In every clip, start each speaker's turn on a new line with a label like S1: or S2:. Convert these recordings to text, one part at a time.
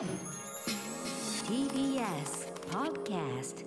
S1: TBS Podcast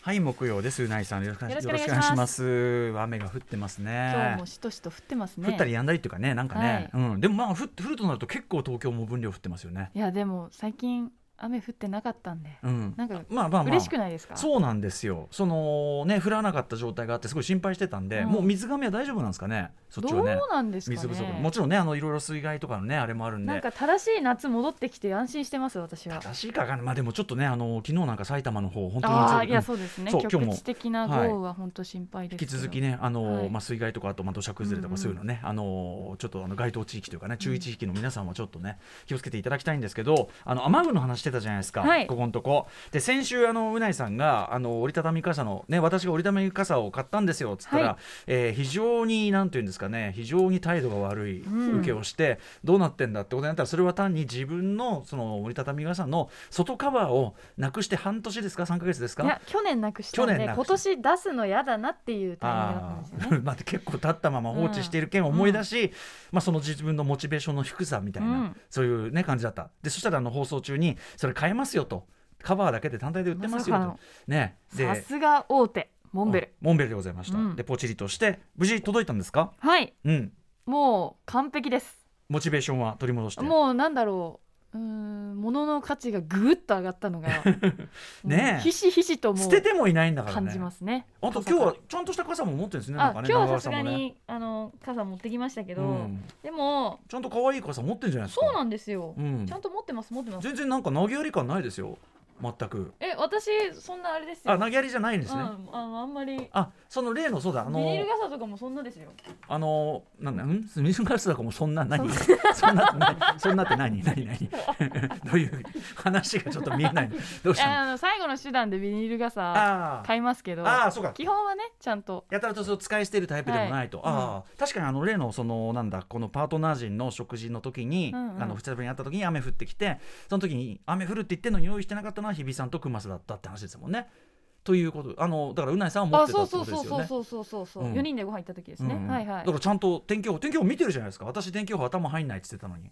S2: はい木曜です。うないさんよろしく
S3: お願いします。
S2: 願いします。雨が降ってますね。
S3: 今日もしとしと降ってますね。
S2: 降ったり止んだりっていうかねなんかね、うん。でもまあ降って降るとなると結構東京も分量降ってますよね。
S3: いやでも最近雨降ってなかったんで、
S2: うん。
S3: なんか
S2: まあまあまあ。
S3: 嬉しくないですか？
S2: そうなんですよ。そのね降らなかった状態があってすごい心配してたんで、
S3: うん。
S2: もう水がめは大丈夫なんですかね？そっち
S3: どう
S2: はね
S3: なんですかね。
S2: 水不足もちろんねあのいろいろ水害とかのねあれもあるんで。
S3: なんか正しい夏戻ってきて安心してます私は。
S2: 正しいかがまあでもちょっとねあの昨日なんか埼玉の方本当に
S3: ああいや
S2: うん
S3: そうですね。
S2: そう今日も。
S3: 局地的な豪雨は本当心配ですけど。
S2: 引き続きねあの、
S3: はい。
S2: まあ、水害とかあとまあ土砂崩れとかそういうのね、あのちょっとあの該当地域というかね中一地域の皆さんもちょっとね気をつけていただきたいんですけどあの雨具の話してたじゃないですか、
S3: はい。
S2: ここのとこ。で先週あのうないさんがあの折りたたみ傘のね私が折りたたみ傘を買ったんですよっつったら、
S3: はい。
S2: えー非常になんていうんですかね。非常に態度が悪い
S3: うん。
S2: 受けをして、どうなってんだってことになったらそれは単に自分のその折りたたみ傘の外カバーをなくして半年ですか？3か月ですか？
S3: いや去年なくしたんで今年出すの嫌だなっていうタイミングだったん
S2: あ
S3: ですよね。
S2: ー。まあ結構経ったまま放置している件を思い出し、まあ、その自分のモチベーションの低さみたいな、
S3: うん。
S2: そういう、ね、感じだった。でそしたらあの放送中にそれ買えますよと。カバーだけで単体で売ってますよと。ね、
S3: さすが大手モンベル。
S2: モンベルでございました、
S3: うん。
S2: でポチリとして無事届いたんですか？
S3: はい。
S2: うん。
S3: もう完璧です。
S2: モチベーションは取り戻して。
S3: もうなんだろう。うーん物の価値がぐっと上がったのが
S2: ね
S3: ひしひしと
S2: 捨ててもいないんだからね。
S3: 感じますね。
S2: あと今日はちゃんとした傘も持ってるんですねね
S3: あ今日は
S2: 長
S3: さすが
S2: 川さんもね
S3: にあの傘持ってきましたけど、
S2: うん。
S3: でも
S2: ちゃんと可愛い傘持ってるんじゃないですか？
S3: そうなんですよ、
S2: うん。
S3: ちゃんと持ってます持ってます。
S2: 全然なんか投げやり感ないですよ全く。
S3: え私そんなあれですよ。
S2: あ投げやりじゃないんですね、
S3: うん、あのあんまり。
S2: あその例のそうだ。あの
S3: ビニール傘とかもそんなですよ。
S2: あのなんだん？ミスガスだかもそんな何？そんな。なそんなって何？何？何？どういう話がちょっと見えない。どうしたの？
S3: あの最後の手段でビニール傘
S2: あー。
S3: 買いますけど
S2: あーそうか。
S3: 基本はねちゃんと。
S2: やたらとそう使い捨てるタイプでもないと、
S3: はい
S2: ああ確かにあの例のそのなんだこのパートナー陣の食事の時に、
S3: うんうん。
S2: あの2日ぶりに会った時に雨降ってきてその時に雨降るって言ってんのに用意してなかったのは日比さんと熊須だったって話ですもんね。ということあのだからうないさんは持
S3: あ
S2: ってた
S3: そう
S2: ってことですよね。
S3: そうそうそうそうそうそう、
S2: う。ん。
S3: 4人でご飯行った時ですね、
S2: うんうん。
S3: はいはい。
S2: だからちゃんと天気予報天気予報見てるじゃないですか。私天気予報頭入んないって言ってたのに。
S3: い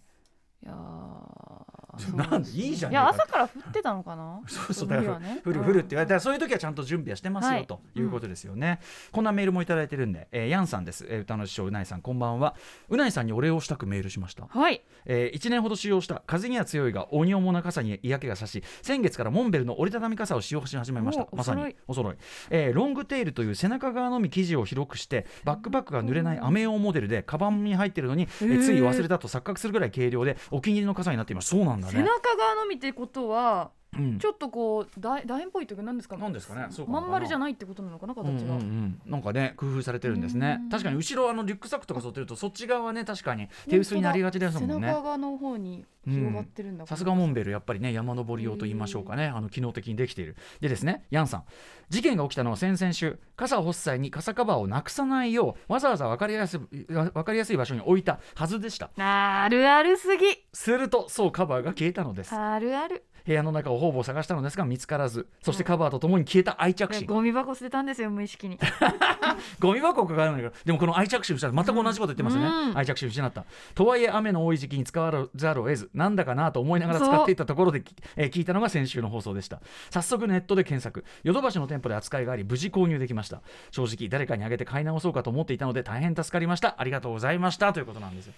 S3: やー
S2: なんでいいじゃん
S3: いや朝から降ってたのかな？
S2: そうそうだから
S3: ね。
S2: 降る降るって言われたらそういう時はちゃんと準備はしてますよ、
S3: はい。
S2: ということですよね、こんなメールもいただいてるんで、えーヤンさんです、えー歌の師匠うないさんこんばんは。うないさんにお礼をしたくメールしました。
S3: はい。
S2: えー1年ほど使用した風には強いが鬼重な傘に嫌気がさし先月からモンベルの折りたたみ傘を使用し始めました。
S3: お
S2: まさに。
S3: お揃い。
S2: えーロングテールという背中側のみ生地を広くしてバックパックが濡れない雨用モデルでカバンに入ってるのに、えーつい忘れたと錯覚するぐらい軽量でお気に入りの傘になっています。そうなんだ
S3: 背中側のみってことは
S2: うん。
S3: ちょっとこう楕楕円っぽいというか何ですか
S2: なんですかね。そうかな
S3: まん丸じゃないってことなのかな形が、
S2: うんうんうん、なんかね工夫されてるんですね。
S3: うん。
S2: 確かに後ろあのリュックサックとか沿ってるとそっち側はね確かに手薄になりがちですもん
S3: 背
S2: ね
S3: 中側の方に広がってるん。だ、
S2: さすがモンベルやっぱりね山登り用と言いましょうかね。あの機能的にできている。でですねヤンさん。事件が起きたのは先々週傘を干す際に傘カバーをなくさないようわざわざ分かりやすいわ分かりやすい場所に置いたはずでした。
S3: あるあるすぎ。
S2: するとそうカバーが消えたのです。
S3: あるある
S2: 部屋の中をほぼ探したのですが見つからず。そしてカバーとともに消えた愛着心。
S3: ゴミ箱捨てたんですよ無意識に。
S2: ゴミ箱を抱えるんだけどでもこの愛着心失った全く同じこと言ってますよね、
S3: うん。
S2: 愛着心失った。とはいえ雨の多い時期に使わざるを得ずなんだかなと思いながら使っていたところで、えー聞いたのが先週の放送でした。早速ネットで検索。ヨドバシの店舗で扱いがあり無事購入できました。正直誰かにあげて買い直そうかと思っていたので大変助かりました。ありがとうございました。ということなんですよ。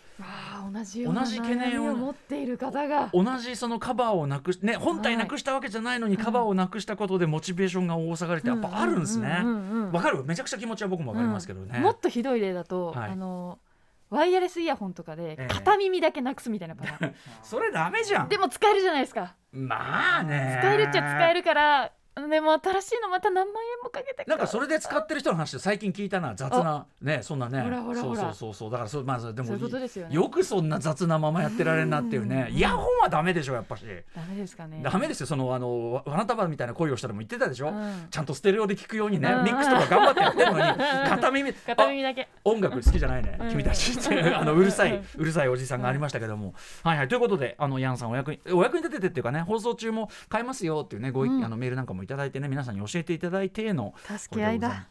S3: 同じ
S2: 同じ懸念を
S3: 持っている方が。
S2: 同じそのカバーをなくしね本体なくしたわけじゃないのに、カバーをなくしたことでモチベーションが大下がりってやっぱあるんですね。わかる？めちゃくちゃ気持ちは僕もわかりますけどね、
S3: うん。もっとひどい例だと、
S2: はい。
S3: あのワイヤレスイヤホンとかで
S2: ええ
S3: 片耳だけなくすみたいなパターン、
S2: それダメじゃん。
S3: でも使えるじゃないですか。
S2: まあね。
S3: 使えるっちゃ使えるからでも新しいのまた何万円もかけて
S2: なんかそれで使ってる人の話で最近聞いたな雑な。ねそんなね。
S3: ほらほらほら。
S2: そうそうそうそう。だからそうまずでも
S3: よね。
S2: よくそんな雑なままやってられるなっていうね。
S3: うん。
S2: イヤホンはダメでしょやっぱし。
S3: ダメですかね。
S2: ダメですよ。そのあのわ花束みたいな恋をしたらも言ってたでしょ、
S3: うん。
S2: ちゃんとステレオで聞くようにね、
S3: うん。
S2: ミックスとか頑張ってやってるのに 片耳
S3: 片耳だけ
S2: あ音楽好きじゃないね、
S3: うん。
S2: 君たちって。あのうるさいうるさいおじさんがありましたけども、はいはい。ということであのヤンさんお役にお役に立ててっていうかね放送中も買えますよっていうねご意、
S3: うん。
S2: あのメールなんかもいただいてね皆さんに教えていただいての
S3: 助け合いだ。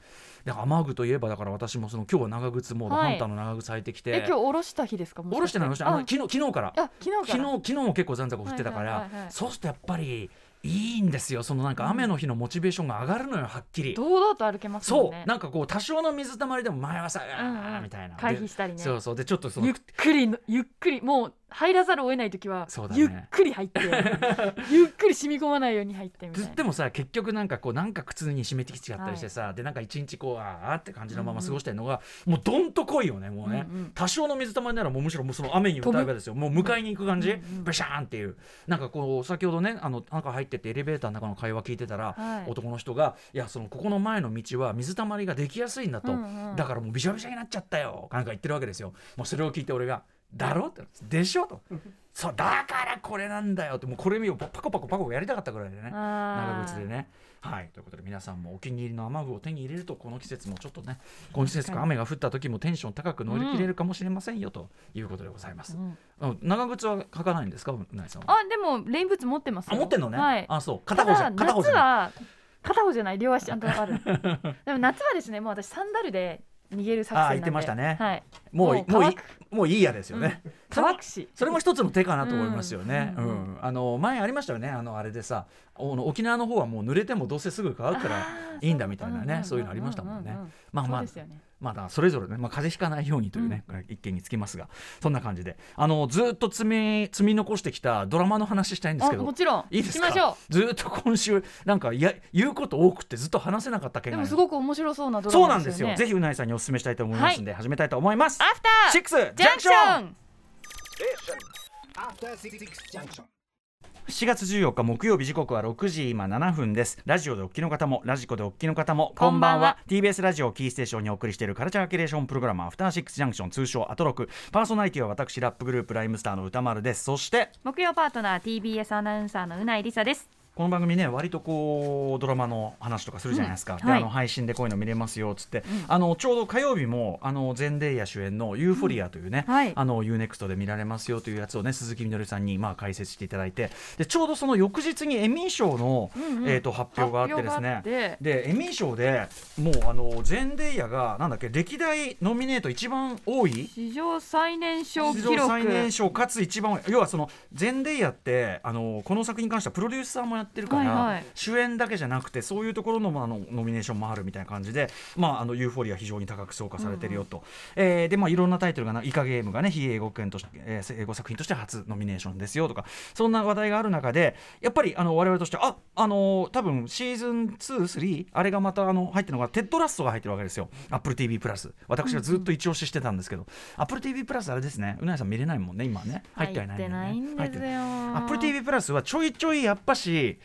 S2: だから雨具といえばだから私もその今日は長靴モード、
S3: はい。
S2: ハンターの長靴履いてきて。
S3: え今日下ろした日ですか？も
S2: 下ろしてない下ろしてない。あの
S3: あ。
S2: 昨日昨日から。
S3: あ昨日から。
S2: 昨日昨日も結構残高降ってたから、
S3: はいはいはいはい
S2: そうするとやっぱりいいんですよ。そのなんか雨の日のモチベーションが上がるのよはっきり。
S3: 堂々と歩けますもんね。
S2: そう。なんかこう多少の水たまりでも前はさ、
S3: うんうん。
S2: みたいな。
S3: 回避したりね。
S2: でそうそう。でちょっとその
S3: ゆっくりのゆっくりもう入らざるを得ない時は、
S2: そうだね。
S3: ゆっくり入って ゆっくり染み込まないように入ってみたいな。
S2: ずでもさ結局なんかこうなんか靴に締めてきちゃったりしてさ、でなんか一日こうあーって感じのまま過ごしてるのが、もうどんと濃いよねもうね、
S3: うんうん
S2: 多少の水たまりならもうむしろもうその雨に打たればですよ。もう迎えに行く感じ、
S3: うんうん
S2: ブシャーンっていう。なんかこう先ほどねあの中入ってってエレベーターの中の会話聞いてたら、
S3: はい。
S2: 男の人がいやそのここの前の道は水たまりができやすいんだと、
S3: うんうん。
S2: だからもうびしゃびしゃになっちゃったよなんか言ってるわけですよ。もうそれを聞いて俺が「だろ?」って「でしょ?」と「そうだからこれなんだよ」ってもうこれ見よパコパコパコやりたかったぐらいでね。長靴でね。はい。ということで皆さんもお気に入りの雨具を手に入れるとこの季節もちょっとねこの季節が雨が降った時もテンション高く乗り切れるかもしれませんよということでございます。
S3: うん。
S2: あ長靴は履かないんですか？うなぎさんは。
S3: あでもレインブーツ持ってますよ。
S2: あ持ってんのね？
S3: はい。
S2: あそう。片方じゃ片方じゃない。
S3: 片方じゃない。両足ちゃんとある。でも夏はですねもう私サンダルで逃げる作戦なんで。
S2: あ言ってましたね。
S3: はい。
S2: もうもうもういいやですよね。それも
S3: 乾くし。
S2: それも一つの手かなと思いますよね。う
S3: うん。んうん。
S2: あの前ありましたよね。あのあれでさ、おの沖縄の方はもう濡れてもどうせすぐ乾くからいいんだみたいなね、
S3: ん
S2: そういうのありましたもんね。
S3: ううう。
S2: まあまあまあだそれぞれね、まあ風邪ひかないようにというね、一見につきますが、そんな感じで、あのずっと積み積み残してきたドラマの話したいんですけど。
S3: あも。ちろん。
S2: いいですか？
S3: しましょ
S2: ずっと今週なんかいや言うこと多くてずっと話せなかった件が
S3: うでもすごく面白そうなドラ
S2: そうなんですよ。
S3: マですよね
S2: ぜひうないさんにお勧めしたいと思いますんで、始めたいと思います。
S3: アフター
S2: シックスジ
S3: ャンクシ
S2: ョン7月14日木曜日時刻は6時今7分です。ラジオでお聞きの方もラジコでお聞きの方もこんばんは。TBS ラジオキーステーションにお送りしているカルチャーキュレーションプログラムアフターシックスジャンクション通称アトロク。パーソナリティは私ラップグループライムスターの歌丸です。そして
S3: 木曜パートナー TBS アナウンサーのうないりさです
S2: この番組ね割とこうドラマの話とかするじゃないですか、で
S3: うん。はい。
S2: あの配信でこういうの見れますよっつって、あのちょうど火曜日もあのゼンデイヤ主演の「ユーフォリア」というね、
S3: うん。はい。
S2: あの UNEXT で見られますよというやつをね鈴木みのりさんにまあ解説していただいて。でちょうどその翌日にエミー賞の、
S3: うんうん。
S2: えー、と発表があってですね。でエミー賞でもうあのゼンデイヤがなんだっけ歴代ノミネート一番多い？
S3: 史上最年少記
S2: 史上
S3: 録
S2: 最年少かつ一番多い。要はそのゼンデイヤってあのこの作品に関してはプロデューサーもやってるから、
S3: はいはい。
S2: 主演だけじゃなくてそういうところの,、まあ、あのノミネーションもあるみたいな感じで、まあ、あのユーフォリア非常に高く評価されてるよと、えーで、まあ、いろんなタイトルがなイカゲームがね非英語圏として、えー英語作品として初ノミネーションですよとかそんな話題がある中でやっぱりあの我々としてああの多分シーズン23あれがまたあの入ってるのがテッドラストが入ってるわけですよ。AppleTV プラス私がずっと一押ししてたんですけど、AppleTV プラスあれですね。宇内さん見れないもんね今ね。入ってはいないんだよ。ね
S3: 入ってないんですよ
S2: アップル TV プラスはちょいちょいやっぱし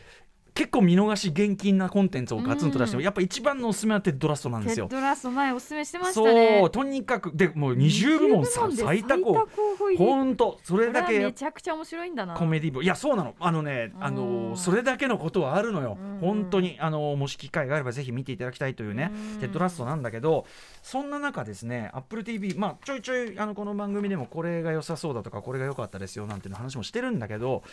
S2: 結構見逃し厳禁なコンテンツをガツンと出しても、
S3: うん。
S2: やっぱ一番のおすすめはテッド・ラッソなんですよ。
S3: テッ。ドラッソ前おすすめしてましたね。
S2: そうとにかくでもう20部門さ
S3: 20部門で
S2: 最多候補
S3: 候補入り
S2: ほんとそれだ
S3: これはめ
S2: け
S3: ちゃくちゃ面白いんだな。
S2: コメディ部。いやそうなの。あのねあ
S3: うん。
S2: のそれだけのことはあるのよ。
S3: うん。
S2: 本当にあのもし機会があればぜひ見ていただきたいというね
S3: うん。
S2: テッド・ラッソなんだけどそんな中ですね AppleTV まあちょいちょいあのこの番組でもこれが良さそうだとかこれが良かったですよなんていう話もしてるんだけど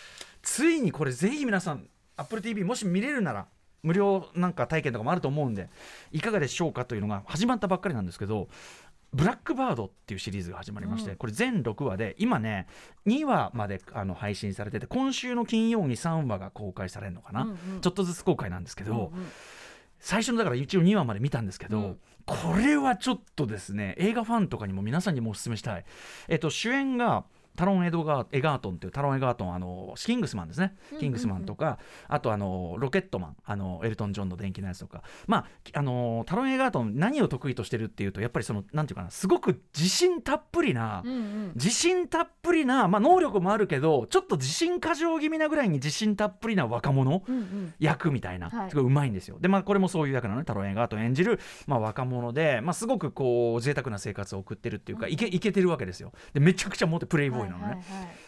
S2: ついにこれぜひ皆さん AppleTV もし見れるなら無料なんか体験とかもあると思うんでいかがでしょうかというのが始まったばっかりなんですけどブラックバードっていうシリーズが始まりまして、
S3: うん。
S2: これ全6話で今ね2話まであの配信されてて今週の金曜に3話が公開されるのかな、ちょっとずつ公開なんですけど、最初のだから一応2話まで見たんですけど、
S3: うん。
S2: これはちょっとですね映画ファンとかにも皆さんにもお勧めしたい、えっと、主演がタロン・エドガーエガートンっていうタロン・エガートンあのキングスマンですね。
S3: うん
S2: キングスマンとか、あとあのロケットマンあのエルトン・ジョンの電気のやつとか。まああのタロン・エガートン何を得意としてるっていうとやっぱりそのなんていうかなすごく自信たっぷりな、
S3: うんうん。
S2: 自信たっぷりな、まあ、能力もあるけどちょっと自信過剰気味なぐらいに自信たっぷりな若者役みたいな、
S3: はい。
S2: すごいうまいんですよ。でまあこれもそういう役なのねタロン・エガートン演じる、まあ、若者で、まあ、すごくこう贅沢な生活を送ってるっていうか、いけいけてるわけですよ。でめちゃくちゃモテプレイボーイなのね。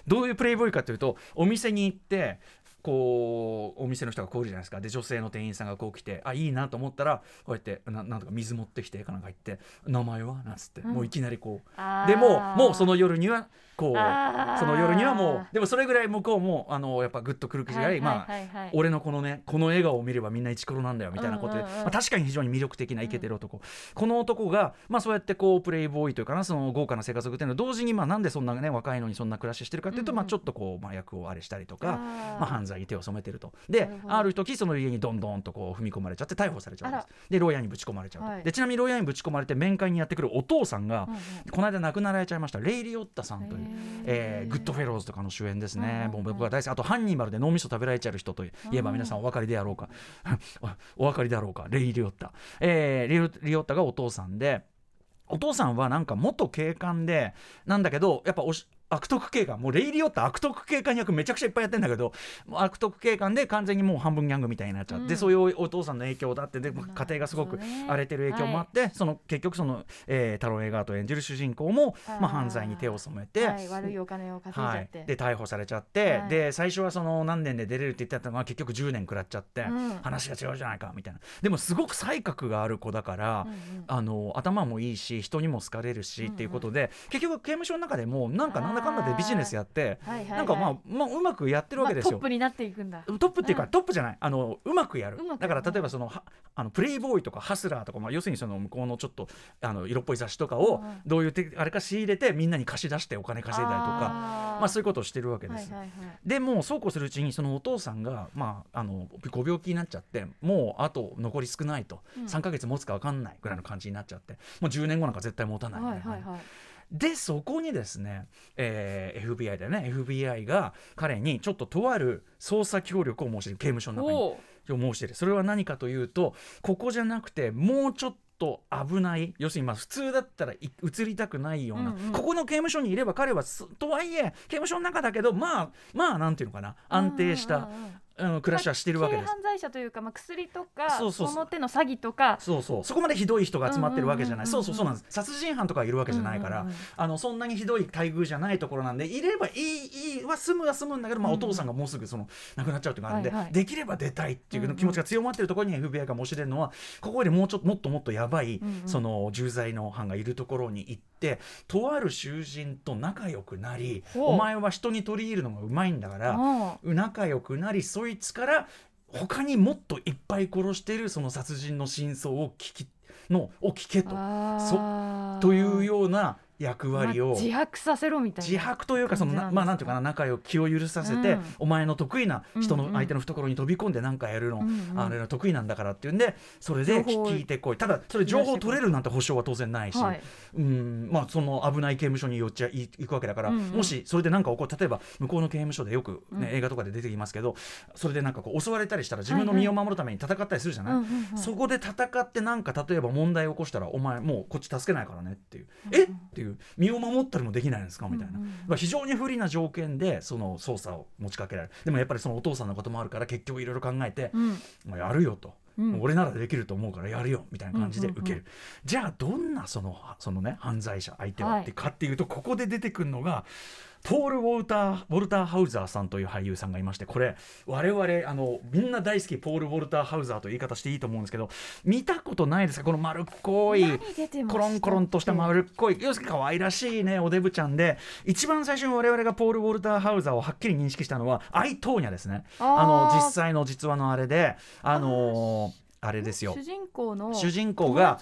S2: どういうプレイボーイかというとお店に行ってこうお店の人がこういるじゃないですか。で女性の店員さんがこう来てあいいなと思ったらこうやってななんとか水持ってきてかなんか言って名前は？なんつって、
S3: うん。
S2: もういきなりこう。でももうその夜にはこうその夜にはもうでもそれぐらい向こうもあのやっぱグッとくる口があり、
S3: はい
S2: まあ
S3: はいはい。はい
S2: 俺のこのねこの笑顔を見ればみんなイチコロなんだよみたいなことで、
S3: うんうんうん
S2: まあ、確かに非常に魅力的なイケてる男、この男が、まあ、そうやってこうプレイボーイというかなその豪華な生活を送ってるの。同時にまあなんでそんなね若いのにそんな暮らししてるかっていうと、
S3: うんうん。
S2: まあ、ちょっとこう麻薬をあれしたりとか。まあ、犯罪に手を染めてると。である時その家にどんどんとこう踏み込まれちゃって逮捕されちゃうんです
S3: あ
S2: で牢屋にぶち込まれちゃうと、
S3: はい。
S2: でちなみに牢屋にぶち込まれて面会にやってくるお父さんが、
S3: うんうん
S2: この間亡くなられちゃいました。レイ・リオッタさんという、えーグッドフェローズとかの主演ですね、
S3: う
S2: 僕は大好き。あとハンニバルで脳みそ食べられちゃう人といえば
S3: うん
S2: 皆さんお分かりであろうか。お お分かりであろうか。レイ・リオッタ、えーレイリオッタがお父さんでお父さんはなんか元警官でなんだけどやっぱおし悪徳警官。もうレイリオッタ悪徳警官役めちゃくちゃいっぱいやってんだけど悪徳警官で完全にもう半分ギャングみたいになっちゃって、
S3: うん。
S2: そういうお父さんの影響だってで家庭がすごく荒れてる影響もあって、その結局その、えー、タロン・エガート演じる主人公もまあ、犯罪に手を染めて、
S3: はい、悪いお金を稼いじゃ
S2: はい。
S3: って、、
S2: で逮捕されちゃって、
S3: はい。
S2: で最初はその何年で出れるって言ってたのが結局10年食らっちゃって、
S3: うん。
S2: 話が違うじゃないかみたいな。でもすごく才覚がある子だから、
S3: うんうん。
S2: あの頭もいいし人にも好かれるし、っていうことで結局刑務所の中でもなんかなんだかんだでビジネスやって
S3: はいはいはい。
S2: なんかまあ、まあ、うまくやってるわけですよ。
S3: まあトップになっていくんだ。
S2: トップっていうか、
S3: うん。
S2: トップじゃない。あのうまくやる。だから例えばそのはあのプレイボーイとかハスラーとか、まあ、要するにその向こうのちょっとあの色っぽい雑誌とかをどういうてあれか仕入れてみんなに貸し出してお金稼いだりとかまあ、そういうことをしてるわけです。
S3: はいはいはい。
S2: でもうそうこうするうちにそのお父さんが、まあ、あのご病気になっちゃってもうあと残り少ないと、
S3: うん。
S2: 3ヶ月持つか分かんないぐらいの感じになっちゃって。もう10年後なんか絶対持たないみたいな、
S3: はいはいはい
S2: でそこにですね、えー FBI だよね。FBI が彼にちょっととある捜査協力を申し出る刑務所の中に申し出るそれは何かというとここじゃなくてもうちょっと危ない要するにまあ普通だったらい移りたくないような、
S3: うんうん。
S2: ここの刑務所にいれば彼はすとはいえ刑務所の中だけどまあまあなんていうのかな安定した、
S3: うん
S2: 暮らしはしてるわけです。
S3: 軽。犯罪者というか、まあ、薬とか
S2: そうそうそう。
S3: の手の詐欺とか。
S2: そうそう。そこまでひどい人が集まってるわけじゃない、そうそうそうなんです。殺人犯とかいるわけじゃないから、あのそんなにひどい待遇じゃないところなんでいればいいいいは済むは済むんだけど、まあ、
S3: うん。
S2: お父さんがもうすぐその亡くなっちゃうというのがあるんで、
S3: はいはい。
S2: できれば出たいっていう気持ちが強まってるところに FBI が申し出るのはここよりもうちょっともっともっとやばい、
S3: うんうん。
S2: その重罪の犯がいるところに行ってとある囚人と仲良くなりお前は人に取り入るのがうまいんだから。
S3: あ
S2: 仲良くなりそいつから他にもっといっぱい殺してるその殺人の真相を聞きのを聞けと。
S3: あー。
S2: というような役割を、
S3: まあ自白させろみたいな
S2: 自白というかそのまあなんていうかな仲良く気を許させて、
S3: うん。
S2: お前の得意な人の相手の懐に飛び込んで何かやるの、
S3: うんうん。
S2: あれの得意なんだからっていうんでそれで聞いてこい。ただそれ情報を取れるなんて保証は当然ないし、
S3: はい。
S2: うん。まあ、その危ない刑務所によっちゃい行くわけだから、
S3: うんうん。
S2: もしそれで何か起こる例えば向こうの刑務所でよく、ね
S3: うん。
S2: 映画とかで出てきますけどそれでなんかこう襲われたりしたら自分の身を守るために戦ったりするじゃない、
S3: うんうんうん。
S2: そこで戦ってなんか例えば問題を起こしたらお前もうこっち助けないからねっていう、
S3: うん。
S2: え？っていう身を守ったりもできないんですか？みたいな、
S3: うん
S2: 非常に不利な条件でその捜査を持ちかけられる。でもやっぱりそのお父さんのこともあるから結局いろいろ考えて、
S3: うん。
S2: もうやるよと。
S3: うん。
S2: 俺ならできると思うからやるよ。みたいな感じで受ける、じゃあどんなそのそのね犯罪者相手は
S3: はい。
S2: ってかっていうとここで出てくるのがポール・ウォルター・ウォルター・ハウザーさんという俳優さんがいましてこれ我々あのみんな大好きポール・ウォルター・ハウザーという言い方していいと思うんですけど見たことないですか？この丸っこいコロンコロンとした丸っこい要するに可愛らしいねおデブちゃんで。一番最初に我々がポール・ウォルター・ハウザーをはっきり認識したのはアイ・トーニャですね。
S3: あ
S2: の実際の実話のあれであのーあれですよ。
S3: 主人公の
S2: 主人公が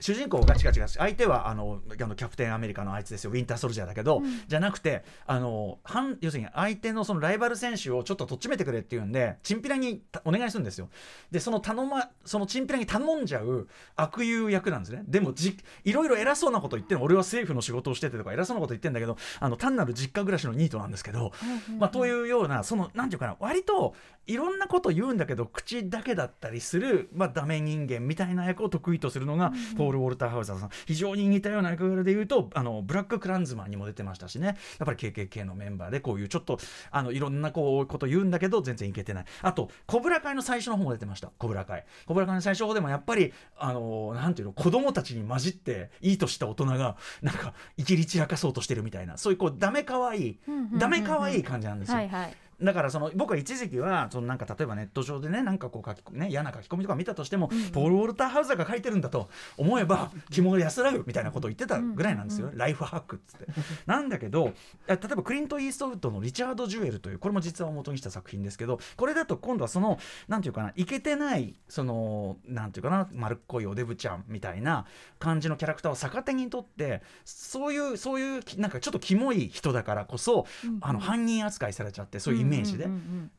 S2: 主人公が違う違う相手はあのあのキャプテンアメリカのあいつですよウィンターソルジャーだけど、
S3: うん。
S2: じゃなくてあの反要するに相手のそのライバル選手をちょっととっちめてくれっていうんでチンピラにたお願いするんですよ。でその頼まそのチンピラに頼んじゃう悪友役なんですね。でもじいろいろ偉そうなこと言って俺は政府の仕事をしててとか偉そうなこと言ってんだけどあの単なる実家暮らしのニートなんですけど、まあ、というようなそのなんていうかな割といろんなこと言うんだけど口だけだったりする、まあ、ダメ人間みたいな役を得意とするのが、ポール・ウォルター・ハウザーさん。非常に似たような役柄で言うとあのブラック・クランズマンにも出てましたしね。やっぱり KKK のメンバーでこういうちょっとあのいろんなこうこと言うんだけど全然いけてない。あとコブラ会の最初の方も出てました。コブラ会。コブラ会の最初の方でもやっぱりあのなんていうの子供たちに混じっていいとした大人がなんかいきり散らかそうとしてるみたいな。そういうこうダメかわいいダメかわいい感じなんですよ。
S3: はいはい
S2: だからその僕は一時期はそのなんか例えばネット上でねなんかこう書き、ね、嫌な書き込みとか見たとしても、ポール・ウォルター・ハウザーが書いてるんだと思えば肝が安らぐみたいなことを言ってたぐらいなんですよ、ライフハックっつって。なんだけど例えばクリント・イーストウッドの「リチャード・ジュエル」というこれも実話を元にした作品ですけどこれだと今度はそのなんていうかないけてないそのなんていうかな丸っこいおデブちゃんみたいな感じのキャラクターを逆手にとってそういうそういうなんかちょっとキモい人だからこそ、あの犯人扱いされちゃってそういうイメージで、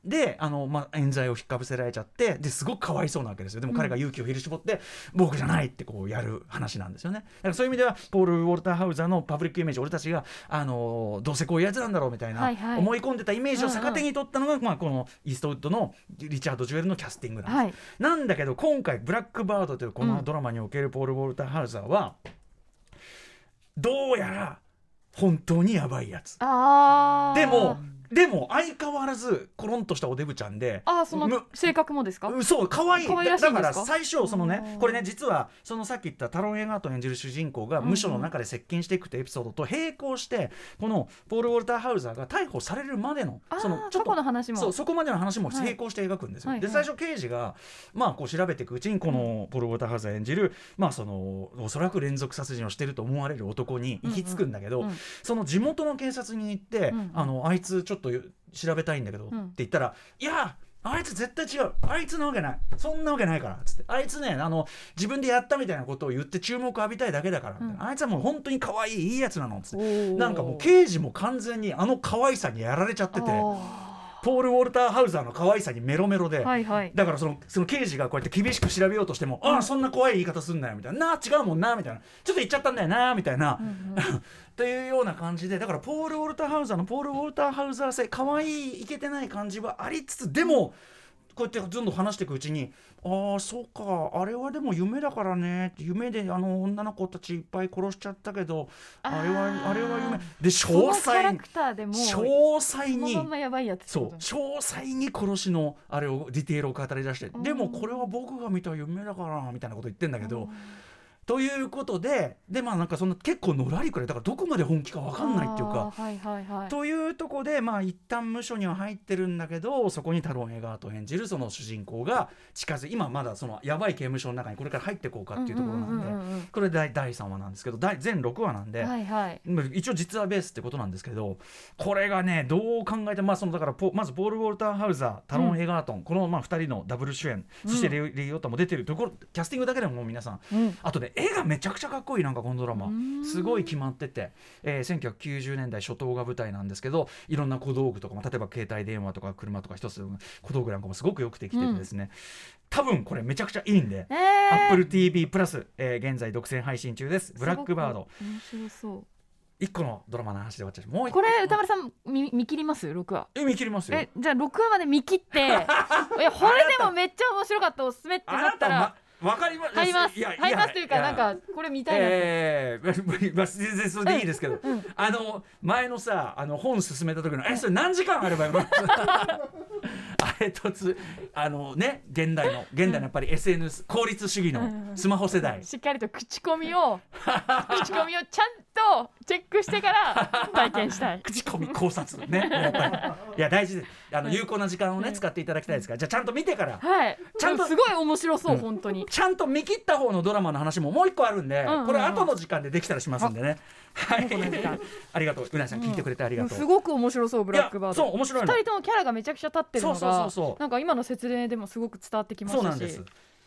S2: であの、まあ、冤罪を引っかぶせられちゃってですごくかわいそうなわけですよ。でも彼が勇気を振り絞って、僕じゃないってこうやる話なんですよね。だからそういう意味ではポール・ウォルター・ハウザーのパブリックイメージ俺たちがあのどうせこういうやつなんだろうみたいな、思い込んでたイメージを逆手に取ったのが、まあ、このイーストウッドのリチャード・ジュエルのキャスティングなんです、
S3: はい。
S2: なんだけど今回「ブラックバード」というこのドラマにおけるポール・ウォルター・ハウザーは、どうやら本当にやばいやつ。でもでも相変わらずコロンとしたおデブちゃんで
S3: あーその
S2: む
S3: 性格もですか？
S2: うんそう可愛い。
S3: 可愛らしいんですか？
S2: だから最初そのね
S3: うん。
S2: これね実はそのさっき言ったタロン・エガートン演じる主人公が無所の中で接近していくってエピソードと並行してこのポール・ウォルター・ハウザーが逮捕されるまでのそのちょっ
S3: 過去の
S2: と
S3: 話も。
S2: そうそこまでの話も並行して描くんですよ。
S3: はい
S2: で
S3: はい。
S2: 最初刑事がまあこう調べていくうちにこのポール・ウォルター・ハウザー演じるまあそのおそらく連続殺人をしてると思われる男に行き着くんだけど、
S3: うんうん
S2: その地元の警察に行って、
S3: うん。
S2: あのあいつちょっと調べたいんだけど、
S3: うん。
S2: って言ったら「いやあいつ絶対違う。あいつなわけない。そんなわけないから」つって。あいつねあの自分でやったみたいなことを言って注目浴びたいだけだから、みたいなあいつはもう本当に可愛いいいやつなの。つって。なんかもう刑事も完全にあの可愛さにやられちゃってて。
S3: あ
S2: ポール・ウォルター・ハウザーの可愛さにメロメロで。
S3: ーはいはい。
S2: だからそのその刑事がこうやって厳しく調べようとしても、ああそんな怖い言い方すんなよみたいな。なあ違うもんなみたいな。ちょっと言っちゃったんだよなみたいな、
S3: うんうん。
S2: というような感じでだからポール・ウォルター・ハウザーのポール・ウォルター・ハウザー性可愛いいけてない感じはありつつでもこうやってどんどん話していくうちにああそうかあれはでも夢だからね。って夢であの女の子たちいっぱい殺しちゃったけどあれは
S3: あ
S2: れは夢。で
S3: そ
S2: 詳細詳細に詳細に殺しのあれをディテールを語り出して
S3: うん。
S2: でもこれは僕が見た夢だからみたいなこと言ってんだけどということででまあなんかそんな結構のらりくらいだからどこまで本気か分かんないっていうか
S3: はいはいはい。
S2: というとこでまあ一旦無所には入ってるんだけどそこにタロン・エガート演じるその主人公が近づい今まだそのやばい刑務所の中にこれから入っていこうかっていうところなんで
S3: うんうんうんうん
S2: これ第第3話なんですけど第全6話なんで。
S3: はいはい。
S2: まあ一応実話ベースってことなんですけどこれがねどう考えてもまあそのだからポまずポール・ウォルター・ハウザータロン・エガートン、このまあ2人のダブル主演そしてレイ・オッタも出てるところキャスティングだけでももう皆さん
S3: うん。
S2: あとね絵がめちゃくちゃかっこいいなんかこのドラマ。
S3: うん。
S2: すごい決まってて、えー1990年代初頭が舞台なんですけどいろんな小道具とか、まあ、例えば携帯電話とか車とか一つの小道具なんかもすごくよくできててですね、多分これめちゃくちゃいいんで。
S3: えー。
S2: Apple TV プラス、えー現在独占配信中です。ブラックバード。
S3: 面白そう。
S2: 一個のドラマの話で終わっちゃう。もう一個。
S3: これ歌丸さん見見切ります？6話
S2: え見切りますよ。
S3: えじゃあ6話まで見切って。いやこれでもめっちゃ面白かったおすすめって
S2: あ
S3: なったら
S2: わかります。
S3: 入ります。
S2: いや
S3: 入りますというかなん。かこれ見たいな。
S2: ええー、まあ全然それでいいですけど、
S3: うん。
S2: あの前のさあの本進めた時のえそれ何時間あればよ あれとつあのね現代の現代のやっぱり SNS 効率主義のスマホ世代、
S3: しっかりと口コミを 口コミをちゃんとチェックしてから 体験したい。
S2: 口コミ考察ねやっぱり。いや大事です。あの有効な時間をね使っていただきたいですからじゃあちゃんと見てから。
S3: はい。
S2: ちゃんと
S3: すごい面白そう、
S2: うん。
S3: 本当に。
S2: ちゃんと見切った方のドラマの話ももう一個あるんで、
S3: うんうん。うん
S2: これ後の時間でできたらしますんでね。はい。ありがとう。うなぎさん聞いてくれてありがとう。
S3: すごく面白そうブラックバード。
S2: そう面白いの。
S3: 二人ともキャラがめちゃくちゃ立ってるのが
S2: そうそうそうそう。
S3: なんか今の説明でもすごく伝わってきましたし。
S2: そうなんです。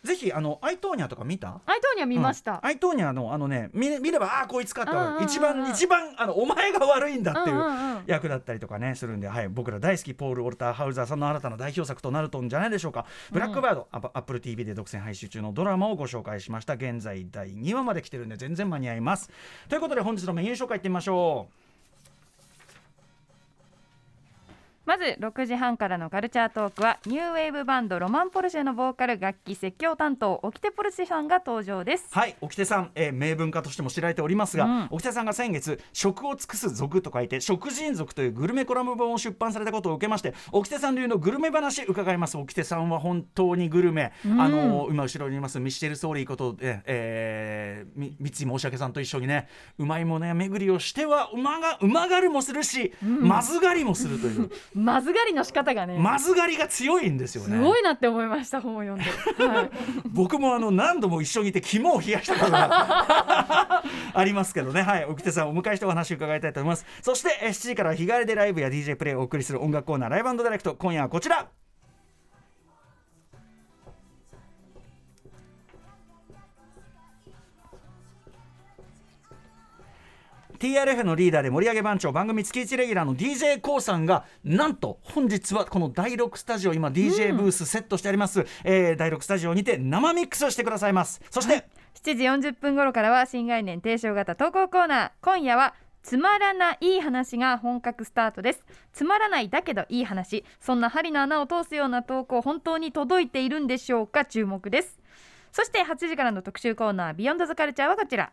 S2: ぜひあのアイトーニャとか見た？
S3: アイトーニャ見ました、
S2: アイトーニャのあのね見れ見ればああーこいつかってわ。かる
S3: うんうんうんうん。
S2: 一番一番あのお前が悪いんだっていう。
S3: うんうんうん。
S2: 役だったりとかねするんで、はい、僕ら大好きポール・ウォルター・ハウザーさんの新たな代表作となるとんじゃないでしょうか「ブラックバード」アップアップル TV で独占配信中のドラマをご紹介しました。現在第2話まで来てるんで全然間に合います。ということで本日のメニュー紹介いってみましょう
S3: まず6時半からのカルチャートークはニューウェーブバンドロマンポルシェのボーカル楽器説教担当オキテポルシェさんが登場です。
S2: はい沖手さん、えー名文化としても知られておりますが、
S3: うん。
S2: 沖手さんが先月「食を尽くす族」と書いて「食人族」というグルメコラム本を出版されたことを受けまして沖手さん流のグルメ話伺います。沖手さんは本当にグルメ、
S3: うん。
S2: あの今後ろにいますミシェル・ソーリーこと、ええー、み三井申し訳さんと一緒にねうまいものや巡りをしてはうまがうまがるもするし、まずがりもするという
S3: まずがりの仕方がね、
S2: まずがりが強いんですよね。
S3: すごいなって思いました本を読んで、はい、
S2: 僕もあの何度も一緒にいて肝を冷やしたことが ありますけどね。はい。奥手さんをお迎えしてお話を伺いたいと思います。そしてえー7時からは日帰りでライブや DJ プレイをお送りする音楽コーナーライブダイレクト。今夜はこちら TRF のリーダーで盛り上げ番長番組月1レギュラーの d j k o さんがなんと本日はこの第6スタジオ今 DJ ブースセットしてあります、えー第6スタジオにて生ミックスしてくださいます。そして、
S3: 7時40分頃からは新概念提唱型投稿コーナー。今夜はつまらない話が本格スタートです。つまらないだけどいい話。そんな針の穴を通すような投稿本当に届いているんでしょうか？注目です。そして8時からの特集コーナービヨンドザカルチャーはこちら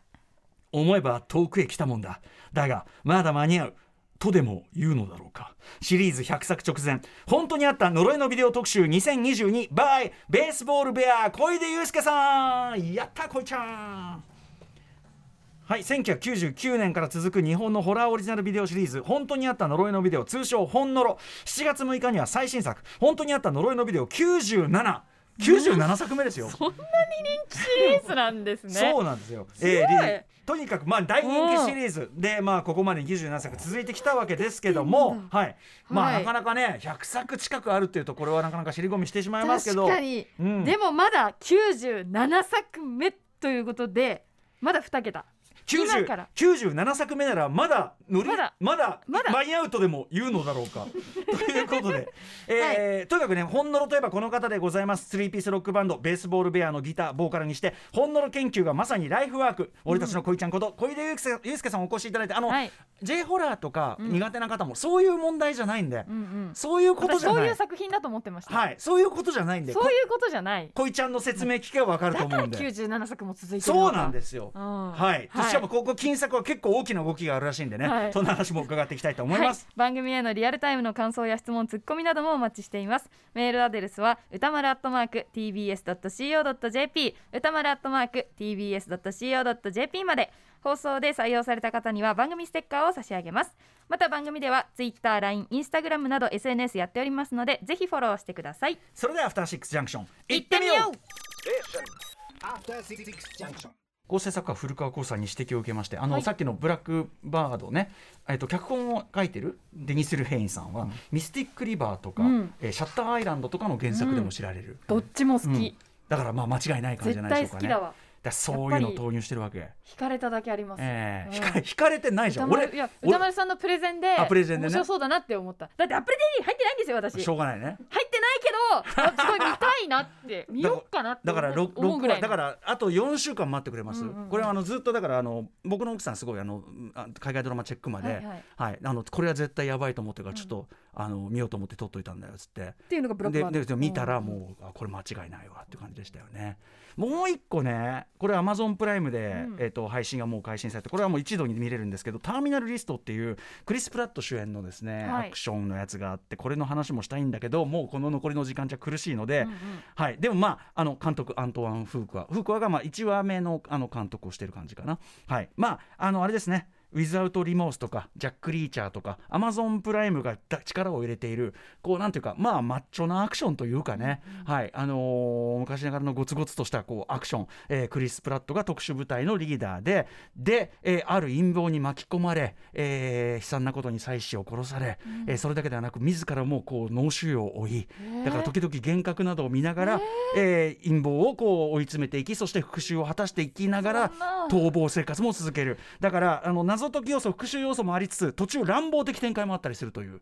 S2: 思えば遠くへ来たもんだ。だがまだ間に合う。とでも言うのだろうか。シリーズ100作直前。本当にあった呪いのビデオ特集。2022by ベースボールベア小出祐介さん。やったこいちゃん。はい。1999年から続く。日本のホラーオリジナルビデオシリーズ「本当にあった呪いのビデオ」通称「本呪」7月6日には最新作「本当にあった呪いのビデオ97」97作目ですよ、
S3: シリーズなんですね。
S2: そうなんですよ。
S3: ごい。
S2: えーりとにかくまあ大人気シリーズ。でまあここまで27作続いてきたわけですけども、はい、まあ
S3: はい。
S2: なかなかね100作近くあるっていうとこれはなかなか尻込みしてしまいますけど、
S3: 確かに、
S2: うん。
S3: でもまだ97作目ということでまだ2桁。今
S2: 90
S3: から
S2: 97作目ならまだ乗り
S3: まだ。
S2: まだ
S3: まだ。
S2: マイアウトでも言うのだろうか。ということで、えーとにかくね本物といえばこの方でございます。スリーピースロックバンドベースボールベアのギターボーカルにして本物研究がまさにライフワーク。俺たちの恋ちゃんこと小出祐介さんお越しいただいてあの、
S3: はい
S2: J ホラーとか苦手な方もそういう問題じゃないんで、
S3: うんうん。
S2: そういうことじゃない。
S3: いう作品だと思ってました、
S2: はい。そういうことじゃないんで。
S3: そういうことじゃない。
S2: こ恋ちゃんの説明聞けばわかると思うんで。
S3: 97作も続いてる
S2: そうなん
S3: す
S2: ですよ。
S3: うん。
S2: はい、
S3: はい。
S2: しかもここ金作は結構大きな動きがあるらしいんでね、
S3: はい。
S2: そんな話も伺っていきたいと思います。
S3: 番組へのリアルタイムの感想や質問ツッコミなどもお待ちしています。メールアドレスは歌丸アットマーク tbs.co.jp 歌丸アットマーク tbs.co.jp まで放送で採用された方には番組ステッカーを差し上げます。また番組では Twitter、LINE、Instagram など SNS やっておりますのでぜひフォローしてください。
S2: それではアフターシックスジャンクション
S3: 行ってみよう。
S4: After Six Junction.
S2: 構成作家古川光さんに指摘を受けましてあの、
S3: はい。
S2: さっきのブラックバードね、えっと脚本を書いてるデニス・ルヘインさんは、ミスティック・リバーとか、
S3: うん。
S2: えーシャッターアイランドとかの原作でも知られる、
S3: どっちも好き、
S2: うん。だからまあ間違いない感じじ
S3: 絶
S2: ゃないでしょうかね。
S3: 対好きだ
S2: そういうのを投入してるわけ、
S3: 惹かれただけあります、うん。
S2: えー引か引かれてないじゃん。俺
S3: いや
S2: 俺
S3: 歌丸さんのプレゼンで
S2: あプレゼンでね。
S3: 面白そうだなって思った。だってアップル TV 入ってないんですよ私。
S2: しょうがないね。
S3: 入ってないけどあすごい見たいなって見よっかなって
S2: だから
S3: 思う
S2: 6
S3: 思うぐらいの。
S2: だからあと4週間待ってくれます、これはあのずっとだからあの僕の奥さんすごいあのあ海外ドラマチェックまで、
S3: はいはい。
S2: はい。あのこれは絶対やばいと思ってるからちょっと、あの見ようと思って撮っといたんだよっつって。
S3: っていうのがブラック
S2: で
S3: バード
S2: でで見たらもう、あこれ間違いないわって感じでしたよね。もう一個ねこれアマゾンプライムで、
S3: うん。
S2: えっと配信がもう開始されてこれはもう一度に見れるんですけどターミナルリストっていうクリス・プラット主演のですね、
S3: はい。
S2: アクションのやつがあってこれの話もしたいんだけどもうこの残りの時間じゃ苦しいので、
S3: うんうん。
S2: はい、でもまああの監督アントワン・フークワフークワがまあ1話目のあの監督をしてる感じかな。はい。まああのあれですねウィズアウト・リモースとかジャック・リーチャーとかアマゾンプライムがだ力を入れているこうなんていうかまあマッチョなアクションというかね、はい。あのー昔ながらのゴツゴツとしたこうアクション、えークリス・プラットが特殊部隊のリーダーでで、えーある陰謀に巻き込まれ、えー悲惨なことに妻子を殺され、えーそれだけではなく自らもこう脳腫瘍を負いだから時々幻覚などを見ながら、えー。陰謀をこう追い詰めていきそして復讐を果たしていきながら逃亡生活も続ける。だからあの謎解き要素復讐要素もありつつ途中乱暴的展開もあったりするという